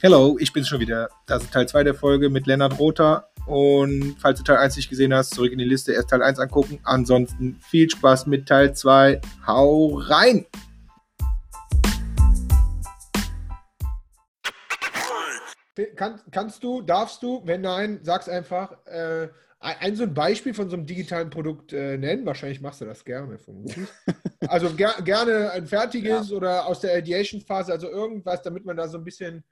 Hello, ich bin's schon wieder. Das ist Teil 2 der Folge mit Lennart Rother. Und falls du Teil 1 nicht gesehen hast, zurück in die Liste, erst Teil 1 angucken. Ansonsten viel Spaß mit Teil 2. Hau rein! Kann, kannst du, darfst du, wenn nein, sag's einfach, äh, ein so ein Beispiel von so einem digitalen Produkt äh, nennen. Wahrscheinlich machst du das gerne, vermutlich. Also ger gerne ein fertiges ja. oder aus der Ideation-Phase, also irgendwas, damit man da so ein bisschen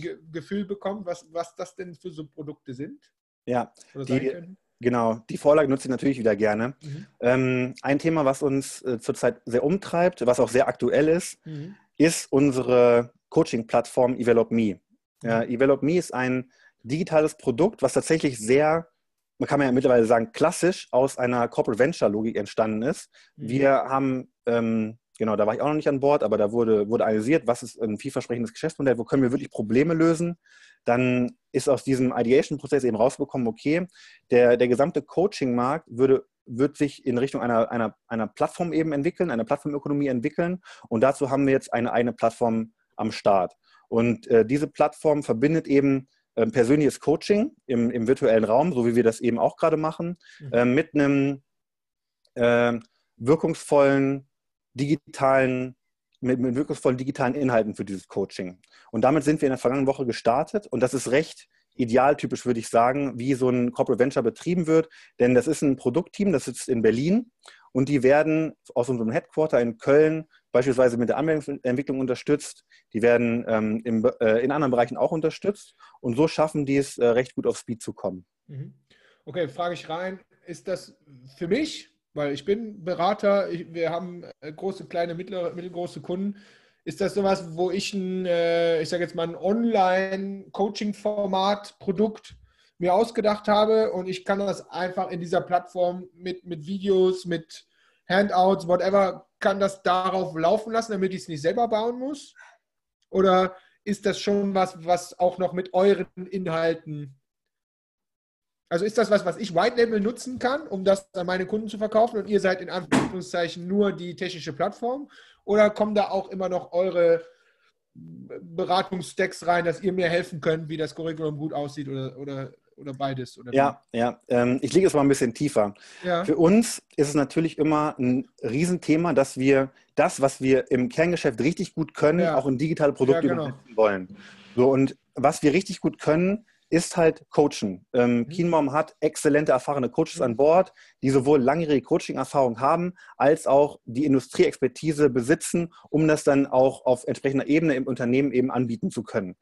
Ge Gefühl bekommt, was, was das denn für so Produkte sind. Ja, die, genau. Die Vorlage nutze ich natürlich wieder gerne. Mhm. Ähm, ein Thema, was uns äh, zurzeit sehr umtreibt, was auch sehr aktuell ist, mhm. ist unsere Coaching-Plattform EvelopMe. Ja, mhm. EvelopMe ist ein digitales Produkt, was tatsächlich sehr man kann ja mittlerweile sagen, klassisch aus einer Corporate Venture Logik entstanden ist. Mhm. Wir haben, ähm, genau, da war ich auch noch nicht an Bord, aber da wurde, wurde analysiert, was ist ein vielversprechendes Geschäftsmodell, wo können wir wirklich Probleme lösen. Dann ist aus diesem Ideation-Prozess eben rausbekommen, okay, der, der gesamte Coaching-Markt würde wird sich in Richtung einer, einer, einer Plattform eben entwickeln, einer Plattformökonomie entwickeln. Und dazu haben wir jetzt eine eigene Plattform am Start. Und äh, diese Plattform verbindet eben ähm, persönliches Coaching im, im, virtuellen Raum, so wie wir das eben auch gerade machen, mhm. äh, mit einem äh, wirkungsvollen digitalen, mit, mit, wirkungsvollen digitalen Inhalten für dieses Coaching. Und damit sind wir in der vergangenen Woche gestartet und das ist recht idealtypisch, würde ich sagen, wie so ein Corporate Venture betrieben wird, denn das ist ein Produktteam, das sitzt in Berlin und die werden aus unserem Headquarter in Köln beispielsweise mit der Anwendungsentwicklung unterstützt. Die werden ähm, im, äh, in anderen Bereichen auch unterstützt. Und so schaffen die es, äh, recht gut auf Speed zu kommen. Mhm. Okay, frage ich rein. Ist das für mich, weil ich bin Berater, ich, wir haben äh, große, kleine, mittlere, mittelgroße Kunden. Ist das sowas, wo ich ein, äh, ich sage jetzt mal, ein Online-Coaching-Format, Produkt mir ausgedacht habe und ich kann das einfach in dieser Plattform mit, mit Videos, mit Handouts, whatever, kann das darauf laufen lassen, damit ich es nicht selber bauen muss? Oder ist das schon was, was auch noch mit euren Inhalten also ist das was, was ich White Label nutzen kann, um das an meine Kunden zu verkaufen und ihr seid in Anführungszeichen nur die technische Plattform? Oder kommen da auch immer noch eure Beratungsstacks rein, dass ihr mir helfen könnt, wie das Curriculum gut aussieht oder, oder oder beides? Oder ja, ja. Ähm, ich liege es mal ein bisschen tiefer. Ja. Für uns ist es natürlich immer ein Riesenthema, dass wir das, was wir im Kerngeschäft richtig gut können, ja. auch in digitale Produkte ja, genau. übersetzen wollen. So, und was wir richtig gut können, ist halt Coachen. Ähm, mhm. Keenmom hat exzellente, erfahrene Coaches an Bord, die sowohl langjährige Coaching-Erfahrung haben, als auch die Industrieexpertise besitzen, um das dann auch auf entsprechender Ebene im Unternehmen eben anbieten zu können.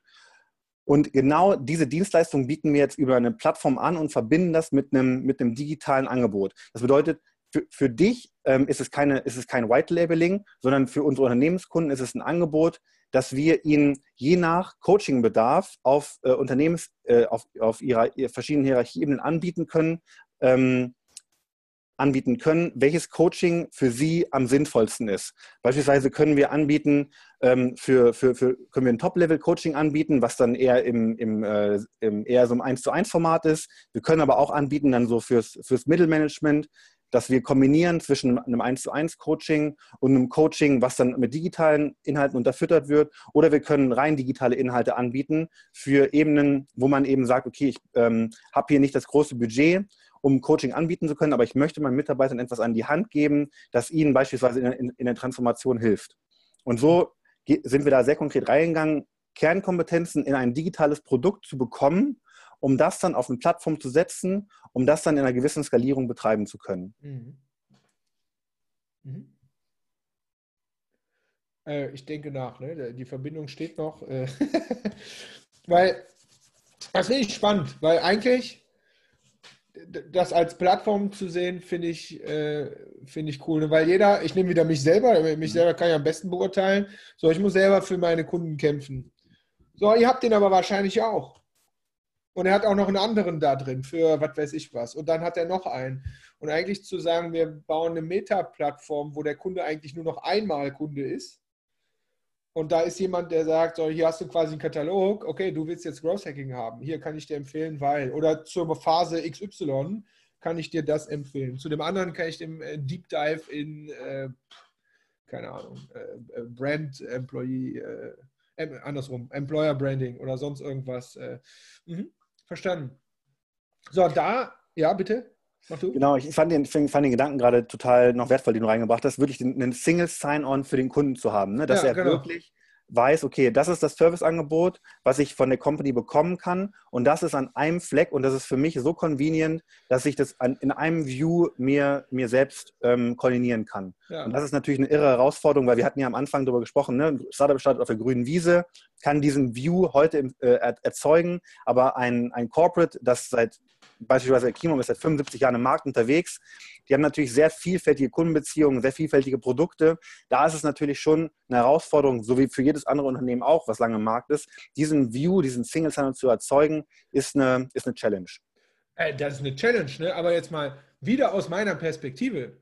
Und genau diese Dienstleistung bieten wir jetzt über eine Plattform an und verbinden das mit einem, mit einem digitalen Angebot. Das bedeutet, für, für dich ähm, ist, es keine, ist es kein White Labeling, sondern für unsere Unternehmenskunden ist es ein Angebot, dass wir ihnen je nach Coachingbedarf auf äh, Unternehmens, äh, auf, auf ihrer, ihrer verschiedenen Hierarchieebenen anbieten können, ähm, anbieten können, welches Coaching für Sie am sinnvollsten ist. Beispielsweise können wir anbieten, ähm, für, für, für, können wir ein Top-Level-Coaching anbieten, was dann eher im, im, äh, im eher so ein 1 zu 1 Format ist. Wir können aber auch anbieten dann so fürs, fürs Mittelmanagement, dass wir kombinieren zwischen einem 1 zu 1 Coaching und einem Coaching, was dann mit digitalen Inhalten unterfüttert wird. Oder wir können rein digitale Inhalte anbieten für Ebenen, wo man eben sagt, okay, ich ähm, habe hier nicht das große Budget um Coaching anbieten zu können, aber ich möchte meinen Mitarbeitern etwas an die Hand geben, das ihnen beispielsweise in, in, in der Transformation hilft. Und so sind wir da sehr konkret reingegangen, Kernkompetenzen in ein digitales Produkt zu bekommen, um das dann auf eine Plattform zu setzen, um das dann in einer gewissen Skalierung betreiben zu können. Mhm. Mhm. Äh, ich denke nach, ne? die Verbindung steht noch. Äh weil das finde ich spannend, weil eigentlich das als Plattform zu sehen, finde ich, äh, find ich cool. Weil jeder, ich nehme wieder mich selber, mich mhm. selber kann ich am besten beurteilen. So, ich muss selber für meine Kunden kämpfen. So, ihr habt den aber wahrscheinlich auch. Und er hat auch noch einen anderen da drin für was weiß ich was. Und dann hat er noch einen. Und eigentlich zu sagen, wir bauen eine Meta-Plattform, wo der Kunde eigentlich nur noch einmal Kunde ist, und da ist jemand, der sagt, so, hier hast du quasi einen Katalog, okay, du willst jetzt Growth Hacking haben, hier kann ich dir empfehlen, weil, oder zur Phase XY kann ich dir das empfehlen. Zu dem anderen kann ich dem äh, Deep Dive in, äh, keine Ahnung, äh, äh Brand Employee äh, äh, andersrum, Employer Branding oder sonst irgendwas. Äh, mh, verstanden. So, da, ja, bitte. Genau, ich fand den, fand den Gedanken gerade total noch wertvoll, den du reingebracht hast, wirklich einen Single Sign-On für den Kunden zu haben. Ne? Dass ja, er genau. wirklich weiß, okay, das ist das Serviceangebot, was ich von der Company bekommen kann und das ist an einem Fleck und das ist für mich so convenient, dass ich das an, in einem View mir, mir selbst ähm, koordinieren kann. Ja. Und das ist natürlich eine irre Herausforderung, weil wir hatten ja am Anfang darüber gesprochen, ne? Startup startet auf der grünen Wiese, kann diesen View heute äh, erzeugen, aber ein, ein Corporate, das seit beispielsweise Kimo ist seit 75 Jahren im Markt unterwegs. Die haben natürlich sehr vielfältige Kundenbeziehungen, sehr vielfältige Produkte. Da ist es natürlich schon eine Herausforderung, so wie für jedes andere Unternehmen auch, was lange im Markt ist. Diesen View, diesen Single Sign zu erzeugen, ist eine, ist eine Challenge. Äh, das ist eine Challenge, ne? aber jetzt mal wieder aus meiner Perspektive.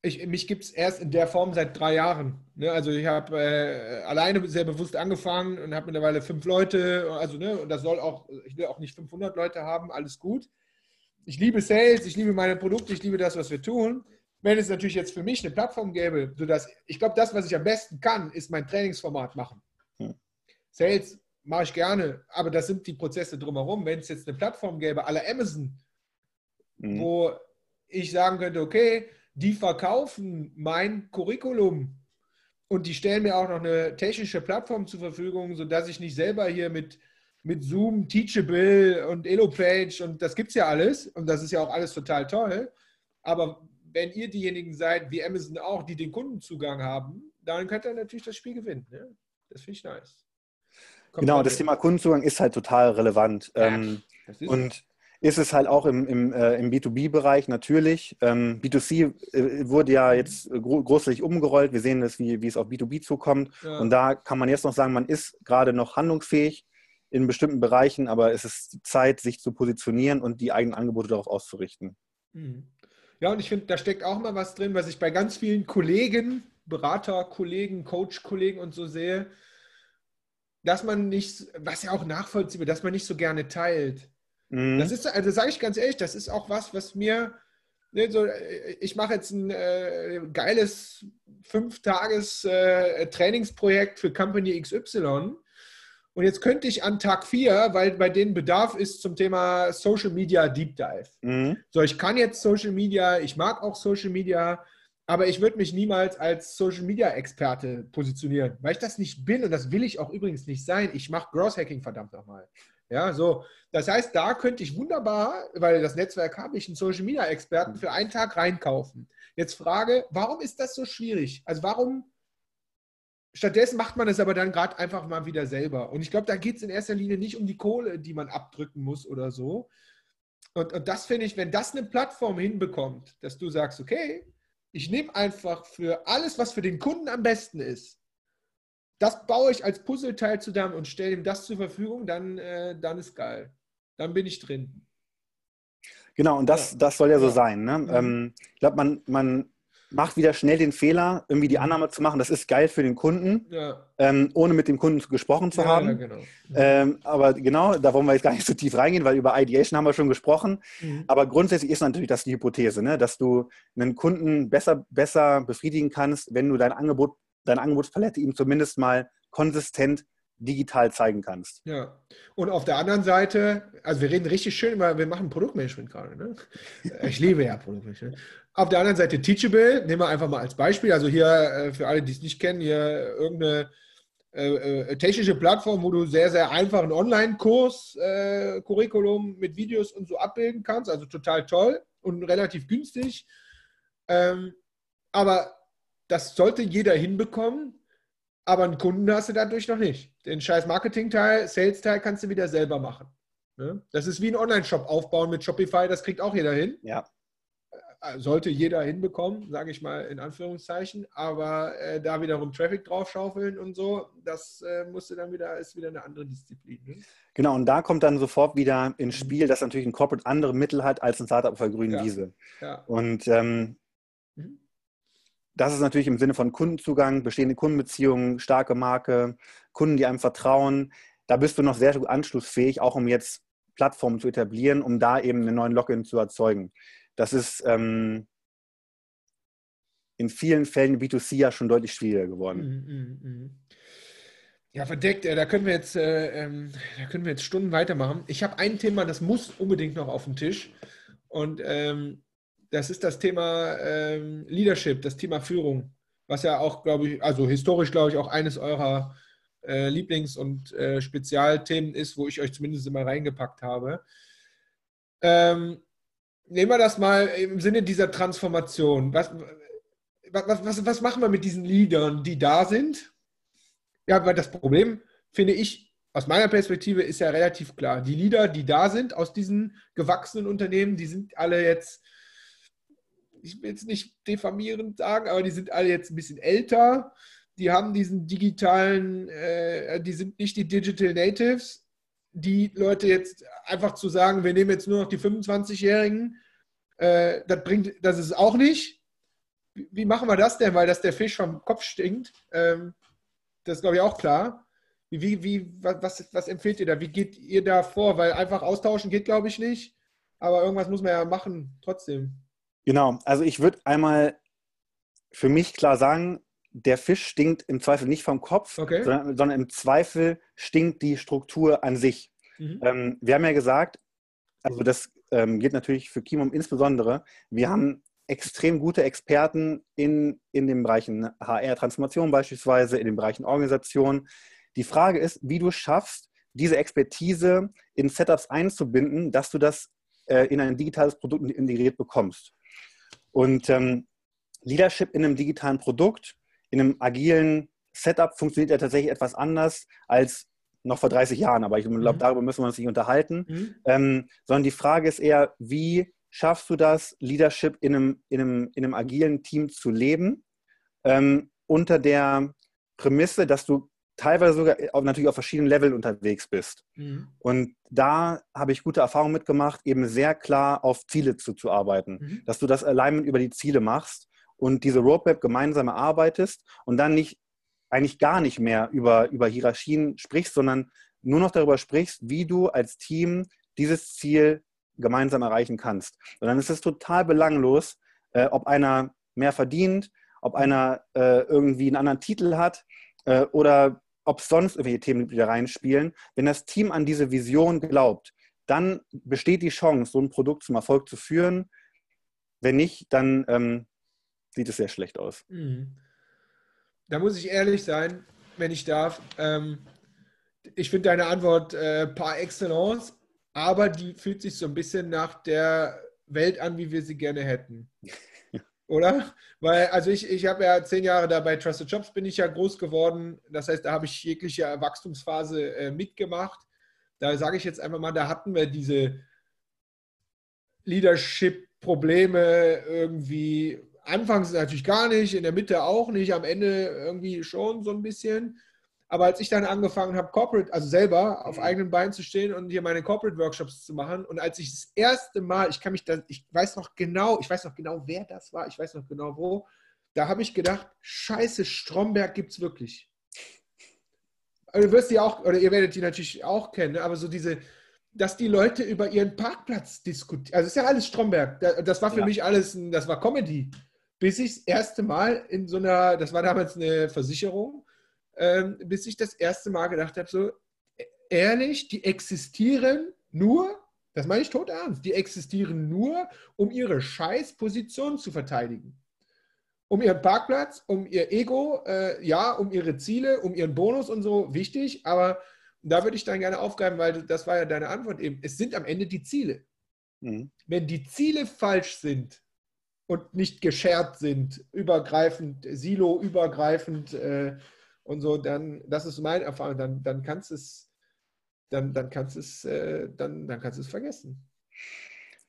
Ich, mich gibt es erst in der Form seit drei Jahren. Ne? Also ich habe äh, alleine sehr bewusst angefangen und habe mittlerweile fünf Leute. Also ne, und das soll auch, ich will auch nicht 500 Leute haben, alles gut. Ich liebe Sales, ich liebe meine Produkte, ich liebe das, was wir tun. Wenn es natürlich jetzt für mich eine Plattform gäbe, sodass ich glaube, das, was ich am besten kann, ist mein Trainingsformat machen. Hm. Sales mache ich gerne, aber das sind die Prozesse drumherum. Wenn es jetzt eine Plattform gäbe, aller Amazon, hm. wo ich sagen könnte, okay, die verkaufen mein Curriculum und die stellen mir auch noch eine technische Plattform zur Verfügung, sodass ich nicht selber hier mit, mit Zoom, Teachable und EloPage und das gibt es ja alles und das ist ja auch alles total toll. Aber wenn ihr diejenigen seid, wie Amazon auch, die den Kundenzugang haben, dann könnt ihr natürlich das Spiel gewinnen. Ne? Das finde ich nice. Kommt genau, das Thema Kundenzugang ist halt total relevant. Ja, ähm, und ist es halt auch im, im, äh, im B2B-Bereich natürlich. Ähm, B2C äh, wurde ja jetzt gro großlich umgerollt. Wir sehen das, wie, wie es auf B2B zukommt. Ja. Und da kann man jetzt noch sagen, man ist gerade noch handlungsfähig in bestimmten Bereichen, aber es ist Zeit, sich zu positionieren und die eigenen Angebote darauf auszurichten. Mhm. Ja, und ich finde, da steckt auch mal was drin, was ich bei ganz vielen Kollegen, Beraterkollegen, Coach-Kollegen und so sehe, dass man nicht, was ja auch nachvollziehbar, dass man nicht so gerne teilt. Mhm. Das ist, also sage ich ganz ehrlich, das ist auch was, was mir, ne, so, ich mache jetzt ein äh, geiles Fünf-Tages-Trainingsprojekt äh, für Company XY. Und jetzt könnte ich an Tag 4, weil bei denen Bedarf ist zum Thema Social Media Deep Dive. Mhm. So, ich kann jetzt Social Media, ich mag auch Social Media, aber ich würde mich niemals als Social Media Experte positionieren, weil ich das nicht bin und das will ich auch übrigens nicht sein. Ich mache Gross Hacking verdammt nochmal. Ja, so. Das heißt, da könnte ich wunderbar, weil das Netzwerk habe ich, einen Social Media Experten für einen Tag reinkaufen. Jetzt Frage, warum ist das so schwierig? Also warum, stattdessen macht man es aber dann gerade einfach mal wieder selber. Und ich glaube, da geht es in erster Linie nicht um die Kohle, die man abdrücken muss oder so. Und, und das finde ich, wenn das eine Plattform hinbekommt, dass du sagst, okay, ich nehme einfach für alles, was für den Kunden am besten ist, das baue ich als Puzzleteil zusammen und stelle ihm das zur Verfügung, dann, äh, dann ist geil. Dann bin ich drin. Genau, und das, ja. das soll ja so ja. sein. Ne? Mhm. Ähm, ich glaube, man, man macht wieder schnell den Fehler, irgendwie die mhm. Annahme zu machen, das ist geil für den Kunden, ja. ähm, ohne mit dem Kunden gesprochen zu haben. Genau. Mhm. Ähm, aber genau, da wollen wir jetzt gar nicht so tief reingehen, weil über Ideation haben wir schon gesprochen. Mhm. Aber grundsätzlich ist natürlich das die Hypothese, ne? dass du einen Kunden besser, besser befriedigen kannst, wenn du dein Angebot deine Angebotspalette ihm zumindest mal konsistent digital zeigen kannst. Ja, und auf der anderen Seite, also wir reden richtig schön über, wir machen Produktmanagement gerade. Ne? Ich liebe ja Produktmanagement. Auf der anderen Seite Teachable, nehmen wir einfach mal als Beispiel. Also hier äh, für alle, die es nicht kennen, hier irgendeine äh, äh, technische Plattform, wo du sehr, sehr einfach einen Online-Kurs, äh, Curriculum mit Videos und so abbilden kannst. Also total toll und relativ günstig. Ähm, aber das sollte jeder hinbekommen, aber einen Kunden hast du dadurch noch nicht. Den scheiß Marketing-Teil, Sales-Teil kannst du wieder selber machen. Ne? Das ist wie ein Online-Shop aufbauen mit Shopify, das kriegt auch jeder hin. Ja. Äh, sollte jeder hinbekommen, sage ich mal in Anführungszeichen, aber äh, da wiederum Traffic draufschaufeln und so, das äh, musste dann wieder, ist wieder eine andere Disziplin. Ne? Genau, und da kommt dann sofort wieder ins Spiel, dass natürlich ein Corporate andere Mittel hat als ein Startup auf der grünen ja. Wiese. Ja. Und ähm, das ist natürlich im Sinne von Kundenzugang, bestehende Kundenbeziehungen, starke Marke, Kunden, die einem vertrauen. Da bist du noch sehr anschlussfähig, auch um jetzt Plattformen zu etablieren, um da eben einen neuen Login zu erzeugen. Das ist ähm, in vielen Fällen B2C ja schon deutlich schwieriger geworden. Mm, mm, mm. Ja, verdeckt, da können wir jetzt, äh, ähm, da können wir jetzt Stunden weitermachen. Ich habe ein Thema, das muss unbedingt noch auf den Tisch. Und ähm, das ist das Thema ähm, Leadership, das Thema Führung, was ja auch, glaube ich, also historisch, glaube ich, auch eines eurer äh, Lieblings- und äh, Spezialthemen ist, wo ich euch zumindest immer reingepackt habe. Ähm, nehmen wir das mal im Sinne dieser Transformation. Was, was, was, was machen wir mit diesen Leadern, die da sind? Ja, weil das Problem, finde ich, aus meiner Perspektive ist ja relativ klar. Die Leader, die da sind aus diesen gewachsenen Unternehmen, die sind alle jetzt, ich will jetzt nicht diffamierend sagen, aber die sind alle jetzt ein bisschen älter. Die haben diesen digitalen, äh, die sind nicht die Digital Natives. Die Leute jetzt einfach zu sagen, wir nehmen jetzt nur noch die 25-Jährigen, äh, das bringt, das ist auch nicht. Wie, machen wir das denn? Weil das der Fisch vom Kopf stinkt. Ähm, das ist, glaube ich, auch klar. Wie, wie, was, was empfiehlt ihr da? Wie geht ihr da vor? Weil einfach austauschen geht, glaube ich, nicht. Aber irgendwas muss man ja machen, trotzdem. Genau, also ich würde einmal für mich klar sagen, der Fisch stinkt im Zweifel nicht vom Kopf, okay. sondern, sondern, im Zweifel stinkt die Struktur an sich. Mhm. Ähm, wir haben ja gesagt, also das ähm, gilt natürlich für Kimum insbesondere, wir haben extrem gute Experten in, in den Bereichen HR-Transformation beispielsweise, in den Bereichen Organisation. Die Frage ist, wie du schaffst, diese Expertise in Setups einzubinden, dass du das äh, in ein digitales Produkt integriert bekommst. Und ähm, Leadership in einem digitalen Produkt, in einem agilen Setup funktioniert ja tatsächlich etwas anders als noch vor 30 Jahren, aber ich glaube, mhm. darüber müssen wir uns nicht unterhalten. Mhm. Ähm, sondern die Frage ist eher, wie schaffst du das, Leadership in einem, in einem, in einem agilen Team zu leben, ähm, unter der Prämisse, dass du teilweise sogar natürlich auf verschiedenen Leveln unterwegs bist. Mhm. Und da habe ich gute Erfahrungen mitgemacht, eben sehr klar auf Ziele zu, zu arbeiten, mhm. dass du das Alignment über die Ziele machst und diese Roadmap gemeinsam erarbeitest und dann nicht eigentlich gar nicht mehr über, über Hierarchien sprichst, sondern nur noch darüber sprichst, wie du als Team dieses Ziel gemeinsam erreichen kannst. Und dann ist es total belanglos, äh, ob einer mehr verdient, ob einer äh, irgendwie einen anderen Titel hat äh, oder ob sonst irgendwelche Themen wieder reinspielen. Wenn das Team an diese Vision glaubt, dann besteht die Chance, so ein Produkt zum Erfolg zu führen. Wenn nicht, dann ähm, sieht es sehr schlecht aus. Mhm. Da muss ich ehrlich sein, wenn ich darf. Ähm, ich finde deine Antwort äh, par excellence aber die fühlt sich so ein bisschen nach der Welt an, wie wir sie gerne hätten. Oder? Weil, also ich, ich habe ja zehn Jahre da bei Trusted Jobs bin ich ja groß geworden. Das heißt, da habe ich jegliche Wachstumsphase äh, mitgemacht. Da sage ich jetzt einfach mal, da hatten wir diese Leadership-Probleme irgendwie. Anfangs natürlich gar nicht, in der Mitte auch nicht, am Ende irgendwie schon so ein bisschen. Aber als ich dann angefangen habe, Corporate, also selber auf mhm. eigenen Beinen zu stehen und hier meine Corporate Workshops zu machen und als ich das erste Mal, ich kann mich da, ich weiß noch genau, ich weiß noch genau, wer das war, ich weiß noch genau wo, da habe ich gedacht, scheiße, Stromberg gibt es wirklich. Also du wirst die auch, oder ihr werdet die natürlich auch kennen, ne, aber so diese, dass die Leute über ihren Parkplatz diskutieren. Also ist ja alles Stromberg. Das war für ja. mich alles, das war Comedy. Bis ich das erste Mal in so einer, das war damals eine Versicherung, ähm, bis ich das erste Mal gedacht habe, so ehrlich, die existieren nur, das meine ich tot ernst, die existieren nur, um ihre Scheißposition zu verteidigen. Um ihren Parkplatz, um ihr Ego, äh, ja, um ihre Ziele, um ihren Bonus und so, wichtig, aber da würde ich dann gerne aufgreifen, weil das war ja deine Antwort eben. Es sind am Ende die Ziele. Mhm. Wenn die Ziele falsch sind und nicht geschert sind, übergreifend, silo-übergreifend, äh, und so, dann, das ist meine Erfahrung, dann, dann kannst du es, dann, dann kannst es, äh, dann, dann kannst es vergessen.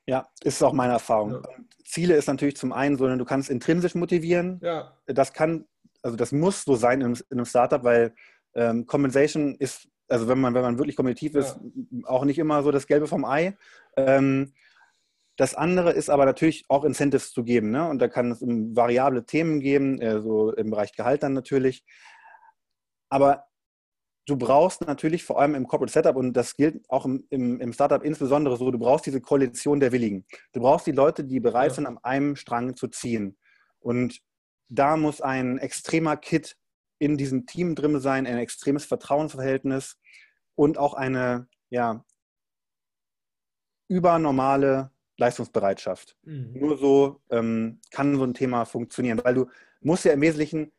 Ja, ist auch meine Erfahrung. Ja. Ziele ist natürlich zum einen so, du kannst intrinsisch motivieren. Ja. Das kann, also das muss so sein in, in einem Startup, weil ähm, Compensation ist, also wenn man, wenn man wirklich kompetitiv ist, ja. auch nicht immer so das Gelbe vom Ei. Ähm, das andere ist aber natürlich auch Incentives zu geben. Ne? Und da kann es variable Themen geben, äh, so im Bereich Gehalt dann natürlich. Aber du brauchst natürlich vor allem im Corporate Setup, und das gilt auch im, im, im, Startup insbesondere so, du brauchst diese Koalition der Willigen. Du brauchst die Leute, die bereit ja. sind, an einem Strang zu ziehen. Und da muss ein extremer Kit in diesem Team drin sein, ein extremes Vertrauensverhältnis und auch eine ja, übernormale Leistungsbereitschaft. Mhm. Nur so ähm, kann so ein Thema funktionieren, weil du musst ja im Wesentlichen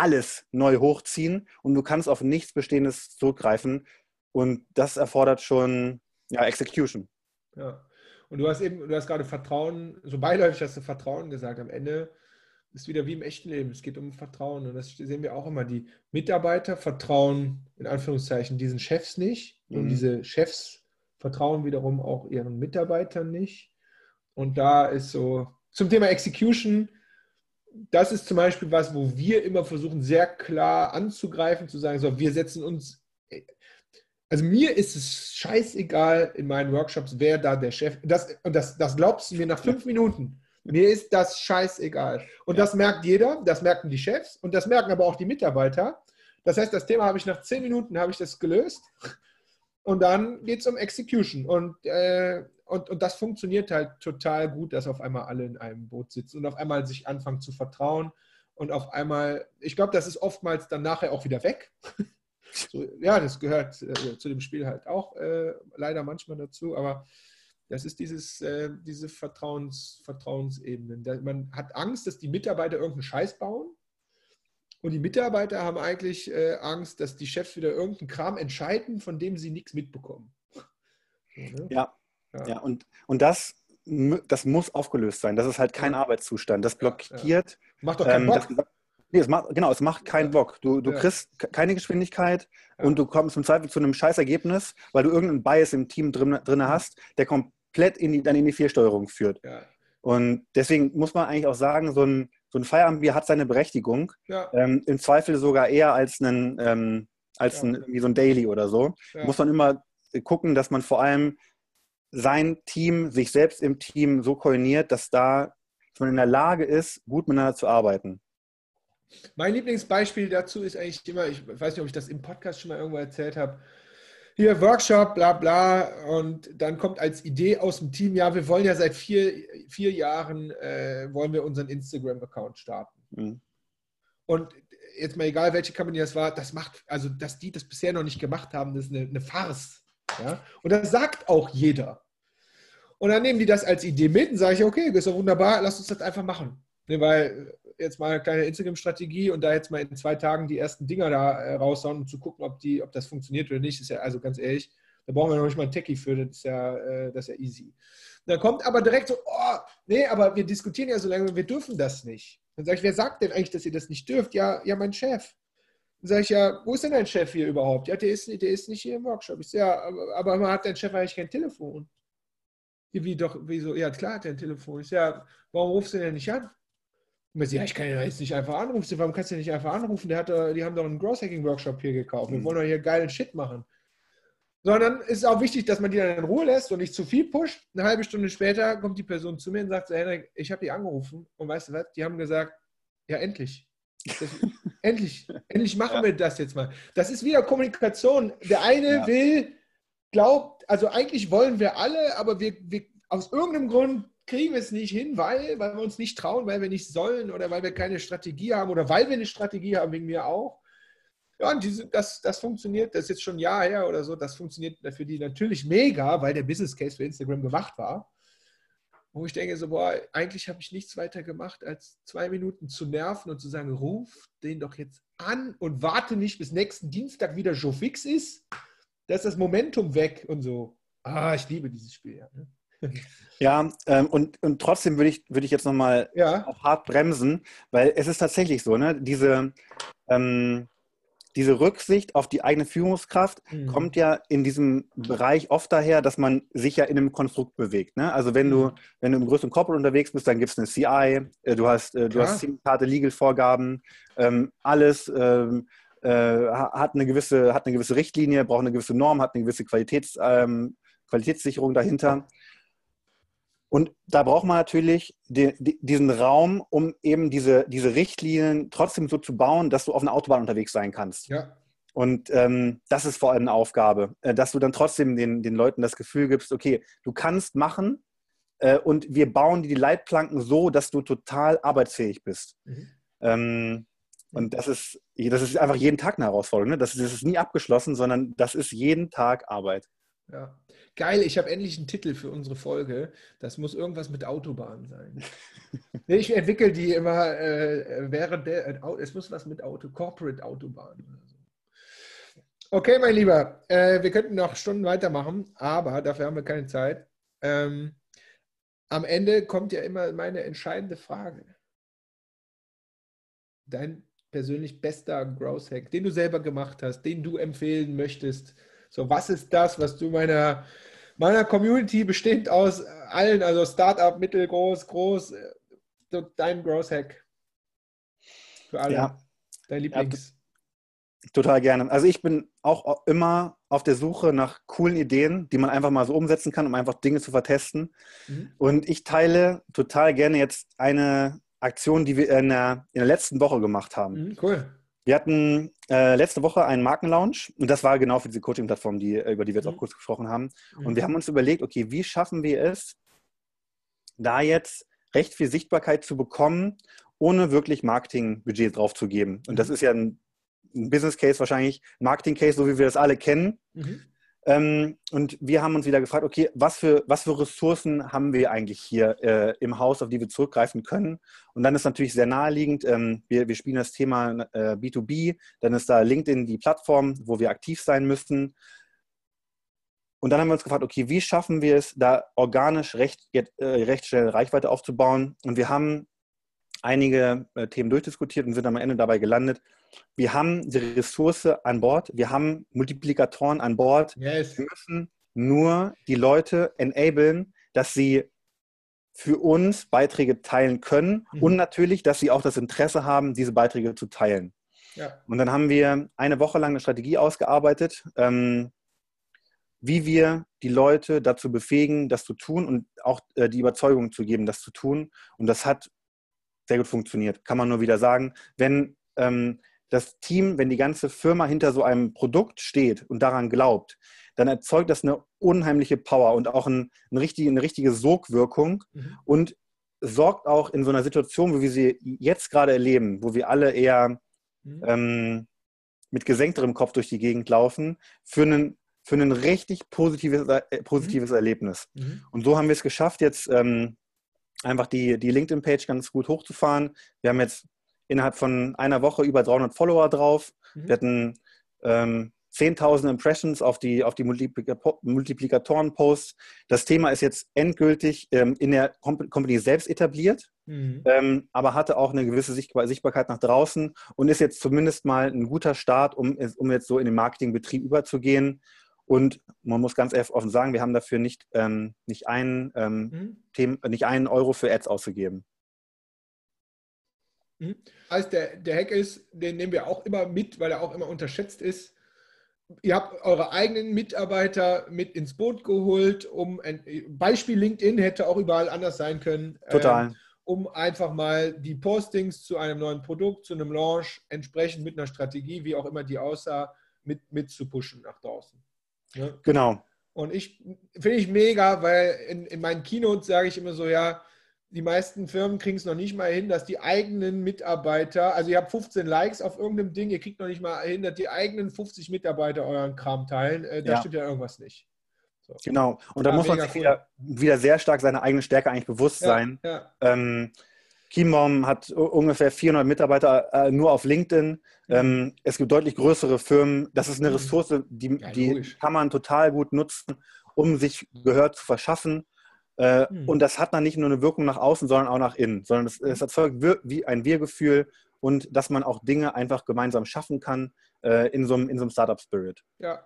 alles neu hochziehen und du kannst auf nichts Bestehendes zurückgreifen und das erfordert schon ja, Execution. Ja. Und du hast eben, du hast gerade Vertrauen, so beiläufig hast du Vertrauen gesagt. Am Ende ist wieder wie im echten Leben. Es geht um Vertrauen. Und das sehen wir auch immer. Die Mitarbeiter vertrauen in Anführungszeichen diesen Chefs nicht. Mhm. Und diese Chefs vertrauen wiederum auch ihren Mitarbeitern nicht. Und da ist so zum Thema Execution, das ist zum Beispiel was, wo wir immer versuchen, sehr klar anzugreifen, zu sagen, so, wir setzen uns also mir ist es scheißegal in meinen Workshops, wer da der Chef das Und das, das glaubst du mir nach fünf Minuten. Mir ist das scheißegal. Und ja. das merkt jeder, das merken die Chefs und das merken aber auch die Mitarbeiter. Das heißt, das Thema habe ich nach zehn Minuten habe ich das gelöst. Und dann geht es um Execution. Und, äh, und, und das funktioniert halt total gut, dass auf einmal alle in einem Boot sitzen und auf einmal sich anfangen zu vertrauen. Und auf einmal, ich glaube, das ist oftmals dann nachher auch wieder weg. So, ja, das gehört äh, zu dem Spiel halt auch äh, leider manchmal dazu, aber das ist dieses, äh, diese Vertrauens, Vertrauensebene. Man hat Angst, dass die Mitarbeiter irgendeinen Scheiß bauen und die Mitarbeiter haben eigentlich äh, Angst, dass die Chefs wieder irgendeinen Kram entscheiden, von dem sie nichts mitbekommen. Ne? ja. Ja, ja, und, und das, das muss aufgelöst sein. Das ist halt kein ja. Arbeitszustand. Das blockiert. Ja, Macht doch keinen ähm, Bock. Das, Nee, es macht, genau, es macht keinen Bock. Du, du ja. kriegst keine Geschwindigkeit ja. und du kommst im Zweifel zu einem scheiß Ergebnis, weil du irgendeinen Bias im Team drin, drin mhm. hast, der komplett in die, dann in die Fehlsteuerung führt. Ja. Und deswegen muss man eigentlich auch sagen, so ein, so ein Feierabendbier hat seine Berechtigung. Ähm, Im Zweifel sogar eher als, einen, ähm, als ein, wie so ein Daily oder so. Muss man immer gucken, dass man vor allem sein Team, sich selbst im Team so koordiniert, dass da dass man in der Lage ist, gut miteinander zu arbeiten. Mein Lieblingsbeispiel dazu ist eigentlich immer, ich weiß nicht, ob ich das im Podcast schon mal irgendwo erzählt habe, hier Workshop, bla bla, und dann kommt als Idee aus dem Team, ja, wir wollen ja seit vier, vier Jahren, äh, wollen wir unseren Instagram-Account starten. Mhm. Und jetzt mal egal, welche Company das war, das macht, also dass die das bisher noch nicht gemacht haben, das ist eine, eine Farce. Ja? Und das sagt auch jeder. Und dann nehmen die das als Idee mit und sage ich, okay, ist doch wunderbar, lass uns das einfach machen. Ne, weil jetzt mal eine kleine Instagram-Strategie und da jetzt mal in zwei Tagen die ersten Dinger da äh, raushauen, um zu gucken, ob, die, ob das funktioniert oder nicht, ist ja also ganz ehrlich, da brauchen wir noch nicht mal einen Techie für, das ist ja, äh, das ist ja easy. Dann kommt aber direkt so, oh, nee, aber wir diskutieren ja so lange, wir dürfen das nicht. Dann sage ich, wer sagt denn eigentlich, dass ihr das nicht dürft? Ja, ja, mein Chef. Dann sage ich, ja, wo ist denn dein Chef hier überhaupt? Ja, der ist, der ist nicht hier im Workshop. Ich sage, ja, aber, aber man hat dein Chef eigentlich kein Telefon. Wie doch, wieso? Ja, klar hat er ein Telefon. Ich sage, ja, warum rufst du denn nicht an? Und ja, ich kann ja jetzt nicht einfach anrufen. Warum kannst du nicht einfach anrufen? Der hat, die haben doch einen Growth Hacking Workshop hier gekauft. Wir mhm. wollen doch hier geilen Shit machen. Sondern es ist auch wichtig, dass man die dann in Ruhe lässt und nicht zu viel pusht. Eine halbe Stunde später kommt die Person zu mir und sagt, so, Henrik, ich habe die angerufen und weißt du was? Die haben gesagt, ja, endlich. Das, endlich, endlich machen ja. wir das jetzt mal. Das ist wieder Kommunikation. Der eine ja. will, glaubt, also eigentlich wollen wir alle, aber wir, wir aus irgendeinem Grund kriegen wir es nicht hin, weil, weil wir uns nicht trauen, weil wir nicht sollen oder weil wir keine Strategie haben oder weil wir eine Strategie haben, wegen mir auch. Ja, und diese, das, das funktioniert, das ist jetzt schon ein Jahr her oder so, das funktioniert für die natürlich mega, weil der Business Case für Instagram gemacht war. Wo ich denke, so, boah, eigentlich habe ich nichts weiter gemacht, als zwei Minuten zu nerven und zu sagen, ruf den doch jetzt an und warte nicht, bis nächsten Dienstag wieder Joe fix ist. Da ist das Momentum weg und so. Ah, ich liebe dieses Spiel. Ja, ne? Ja, ähm, und, und trotzdem würde ich, würde ich jetzt nochmal ja. auch hart bremsen, weil es ist tatsächlich so, ne? diese, ähm, diese Rücksicht auf die eigene Führungskraft mhm. kommt ja in diesem Bereich oft daher, dass man sich ja in einem Konstrukt bewegt. Ne? Also wenn du, mhm. wenn du im größeren Corporate unterwegs bist, dann gibt es eine CI, äh, du hast, äh, du ja. hast harte Legal-Vorgaben, ähm, alles ähm, äh, hat, eine gewisse, hat eine gewisse Richtlinie, braucht eine gewisse Norm, hat eine gewisse Qualitäts, ähm, Qualitätssicherung dahinter. Und da braucht man natürlich die, die, diesen Raum, um eben diese, diese Richtlinien trotzdem so zu bauen, dass du auf einer Autobahn unterwegs sein kannst. Ja. Und ähm, das ist vor allem eine Aufgabe, äh, dass du dann trotzdem den, den Leuten das Gefühl gibst, okay, du kannst machen äh, und wir bauen die Leitplanken so, dass du total arbeitsfähig bist. Mhm. Ähm, und das ist das ist einfach jeden Tag eine Herausforderung. Ne? Das, das ist nie abgeschlossen, sondern das ist jeden Tag Arbeit. Ja. Geil, ich habe endlich einen Titel für unsere Folge. Das muss irgendwas mit Autobahn sein. ich entwickle die immer äh, während der. Äh, es muss was mit Auto, Corporate Autobahn. Okay, mein Lieber, äh, wir könnten noch Stunden weitermachen, aber dafür haben wir keine Zeit. Ähm, am Ende kommt ja immer meine entscheidende Frage. Dein persönlich bester Growth Hack, den du selber gemacht hast, den du empfehlen möchtest. So, was ist das, was du meiner, meiner Community bestehend aus allen, also Startup, mittelgroß, groß, so dein Growth Hack für alle? Ja. Dein Lieblings. Ja, total gerne. Also ich bin auch immer auf der Suche nach coolen Ideen, die man einfach mal so umsetzen kann, um einfach Dinge zu vertesten. Mhm. Und ich teile total gerne jetzt eine Aktion, die wir in der, in der letzten Woche gemacht haben. Mhm, cool. Wir hatten äh, letzte Woche einen Markenlaunch und das war genau für diese Coaching-Plattform, die, über die wir jetzt mhm. auch kurz gesprochen haben. Mhm. Und wir haben uns überlegt, okay, wie schaffen wir es, da jetzt recht viel Sichtbarkeit zu bekommen, ohne wirklich Marketingbudget draufzugeben. Und das mhm. ist ja ein, ein Business Case wahrscheinlich, ein Marketing Case, so wie wir das alle kennen. Mhm. Ähm, und wir haben uns wieder gefragt, okay, was für, was für Ressourcen haben wir eigentlich hier äh, im Haus, auf die wir zurückgreifen können? Und dann ist natürlich sehr naheliegend, ähm, wir, wir spielen das Thema äh, B2B, dann ist da LinkedIn die Plattform, wo wir aktiv sein müssen. Und dann haben wir uns gefragt, okay, wie schaffen wir es, da organisch recht, äh, recht schnell Reichweite aufzubauen? Und wir haben einige äh, Themen durchdiskutiert und sind am Ende dabei gelandet. Wir haben die Ressource an Bord, wir haben Multiplikatoren an Bord. Yes. Wir müssen nur die Leute enablen, dass sie für uns Beiträge teilen können mhm. und natürlich, dass sie auch das Interesse haben, diese Beiträge zu teilen. Ja. Und dann haben wir eine Woche lang eine Strategie ausgearbeitet, ähm, wie wir die Leute dazu befähigen, das zu tun und auch äh, die Überzeugung zu geben, das zu tun. Und das hat sehr gut funktioniert. Kann man nur wieder sagen, wenn ähm, das Team, wenn die ganze Firma hinter so einem Produkt steht und daran glaubt, dann erzeugt das eine unheimliche Power und auch ein, ein richtig, eine richtige Sogwirkung mhm. und sorgt auch in so einer Situation, wie wir sie jetzt gerade erleben, wo wir alle eher mhm. ähm, mit gesenkterem Kopf durch die Gegend laufen, für einen für ein richtig positives, äh, positives mhm. Erlebnis. Mhm. Und so haben wir es geschafft, jetzt ähm, einfach die, die LinkedIn-Page ganz gut hochzufahren. Wir haben jetzt innerhalb von einer Woche über 300 Follower drauf. Mhm. Wir hatten ähm, 10.000 Impressions auf die, auf die Multiplikatoren-Posts. Das Thema ist jetzt endgültig ähm, in der Company selbst etabliert, mhm. ähm, aber hatte auch eine gewisse Sichtbarkeit nach draußen und ist jetzt zumindest mal ein guter Start, um, um jetzt so in den Marketingbetrieb überzugehen. Und man muss ganz offen sagen, wir haben dafür nicht, ähm, nicht, einen, ähm, mhm. Nicht einen Euro für Ads ausgegeben. Mhm. Also der, der Hack ist, den nehmen wir auch immer mit, weil er auch immer unterschätzt ist. Ihr habt eure eigenen Mitarbeiter mit ins Boot geholt, um ein Beispiel LinkedIn hätte auch überall anders sein können. Total. Ähm, um einfach mal die Postings zu einem neuen Produkt, zu einem Launch entsprechend mit einer Strategie, wie auch immer die aussah, mit, mit zu pushen nach draußen. Ja. Genau. Und ich finde ich mega, weil in, in meinen Keynotes sage ich immer so, ja, die meisten Firmen kriegen es noch nicht mal hin, dass die eigenen Mitarbeiter, also ihr habt 15 Likes auf irgendeinem Ding, ihr kriegt noch nicht mal hin, dass die eigenen 50 Mitarbeiter euren Kram teilen. Äh, da ja. stimmt ja irgendwas nicht. So. Genau. Und da muss man sich cool. wieder, wieder, sehr stark seiner eigenen Stärke eigentlich bewusst ja, sein. Ja. Ähm, Chiembaum hat ungefähr 400 Mitarbeiter äh, nur auf LinkedIn. Mhm. Ähm, es gibt deutlich größere Firmen. Das ist eine mhm. Ressource, die, die kann man total gut nutzen, um sich Gehör zu verschaffen. Äh, mhm. Und das hat dann nicht nur eine Wirkung nach außen, sondern auch nach innen, sondern es, es erzeugt wie ein Wir-Gefühl und dass man auch Dinge einfach gemeinsam schaffen kann äh, in so einem, in so einem Startup-Spirit. Ja,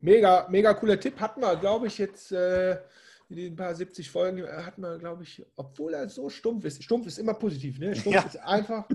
mega, mega cooler Tipp. Hatten wir, glaube ich, jetzt äh, in den paar 70 Folgen äh, hat man, glaube ich, obwohl er so stumpf ist, stumpf ist immer positiv, ne? Stumpf ja. ist einfach,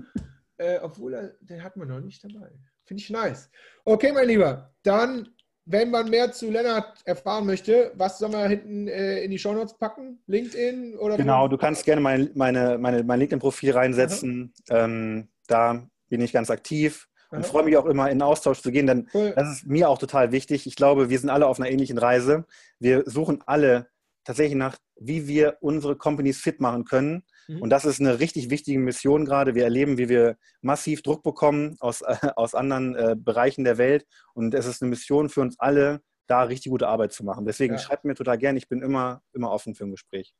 äh, obwohl er, den hat man noch nicht dabei. Finde ich nice. Okay, mein Lieber, dann, wenn man mehr zu Lennart erfahren möchte, was soll man hinten äh, in die Shownotes packen? LinkedIn oder? Genau, du kannst gerne mein, meine, meine, mein LinkedIn-Profil reinsetzen. Ähm, da bin ich ganz aktiv und freue mich auch immer in Austausch zu gehen, denn cool. das ist mir auch total wichtig. Ich glaube, wir sind alle auf einer ähnlichen Reise. Wir suchen alle tatsächlich nach, wie wir unsere Companies fit machen können. Mhm. Und das ist eine richtig wichtige Mission gerade. Wir erleben, wie wir massiv Druck bekommen aus, äh, aus anderen äh, Bereichen der Welt. Und es ist eine Mission für uns alle, da richtig gute Arbeit zu machen. Deswegen ja. schreibt mir total gern. Ich bin immer, immer offen für ein Gespräch.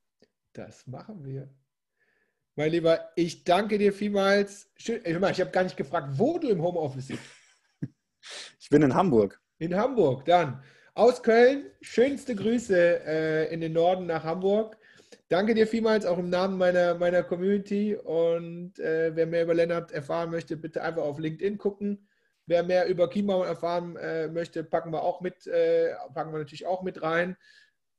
Das machen wir. Mein Lieber, ich danke dir vielmals. Schön, ich habe gar nicht gefragt, wo du im Homeoffice bist. Ich bin in Hamburg. In Hamburg, dann. Aus Köln, schönste Grüße äh, in den Norden nach Hamburg. Danke dir vielmals auch im Namen meiner, meiner Community. Und äh, wer mehr über Lennart erfahren möchte, bitte einfach auf LinkedIn gucken. Wer mehr über Chiembaum erfahren äh, möchte, packen wir auch mit, äh, packen wir natürlich auch mit rein.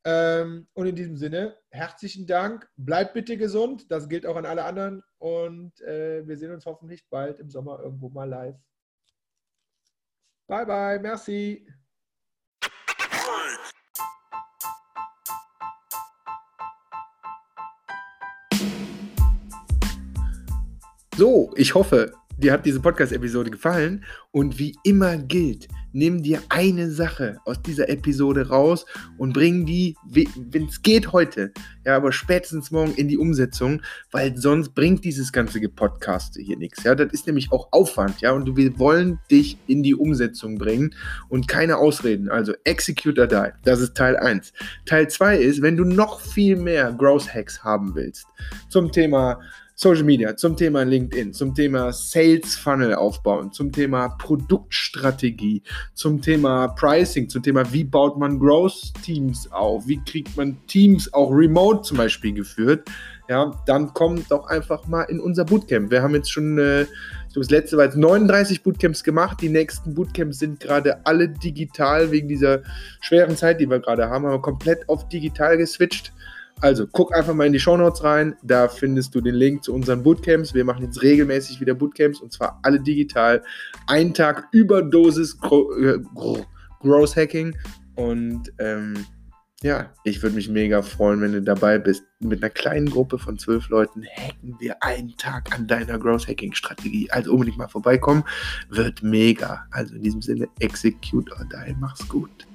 Ähm, und in diesem Sinne, herzlichen Dank. Bleibt bitte gesund. Das gilt auch an alle anderen. Und äh, wir sehen uns hoffentlich bald im Sommer irgendwo mal live. Bye, bye. Merci. So, ich hoffe, dir hat diese Podcast-Episode gefallen. Und wie immer gilt, nimm dir eine Sache aus dieser Episode raus und bring die, wenn es geht heute, ja, aber spätestens morgen in die Umsetzung, weil sonst bringt dieses ganze Podcast hier nichts. Ja, das ist nämlich auch Aufwand, ja, und wir wollen dich in die Umsetzung bringen und keine Ausreden. Also execute or die. Das ist Teil 1. Teil 2 ist, wenn du noch viel mehr Growth Hacks haben willst zum Thema Social Media, zum Thema LinkedIn, zum Thema Sales Funnel aufbauen, zum Thema Produktstrategie, zum Thema Pricing, zum Thema wie baut man Growth Teams auf, wie kriegt man Teams auch remote zum Beispiel geführt, ja, dann komm doch einfach mal in unser Bootcamp. Wir haben jetzt schon, äh, das letzte war jetzt 39 Bootcamps gemacht. Die nächsten Bootcamps sind gerade alle digital wegen dieser schweren Zeit, die wir gerade haben, haben wir komplett auf digital geswitcht. Also guck einfach mal in die Shownotes rein, da findest du den Link zu unseren Bootcamps. Wir machen jetzt regelmäßig wieder Bootcamps und zwar alle digital. Ein Tag Überdosis äh, Growth Hacking und ähm, ja, ich würde mich mega freuen, wenn du dabei bist. Mit einer kleinen Gruppe von zwölf Leuten hacken wir einen Tag an deiner Growth Hacking Strategie. Also unbedingt mal vorbeikommen, wird mega. Also in diesem Sinne, execute or die, mach's gut.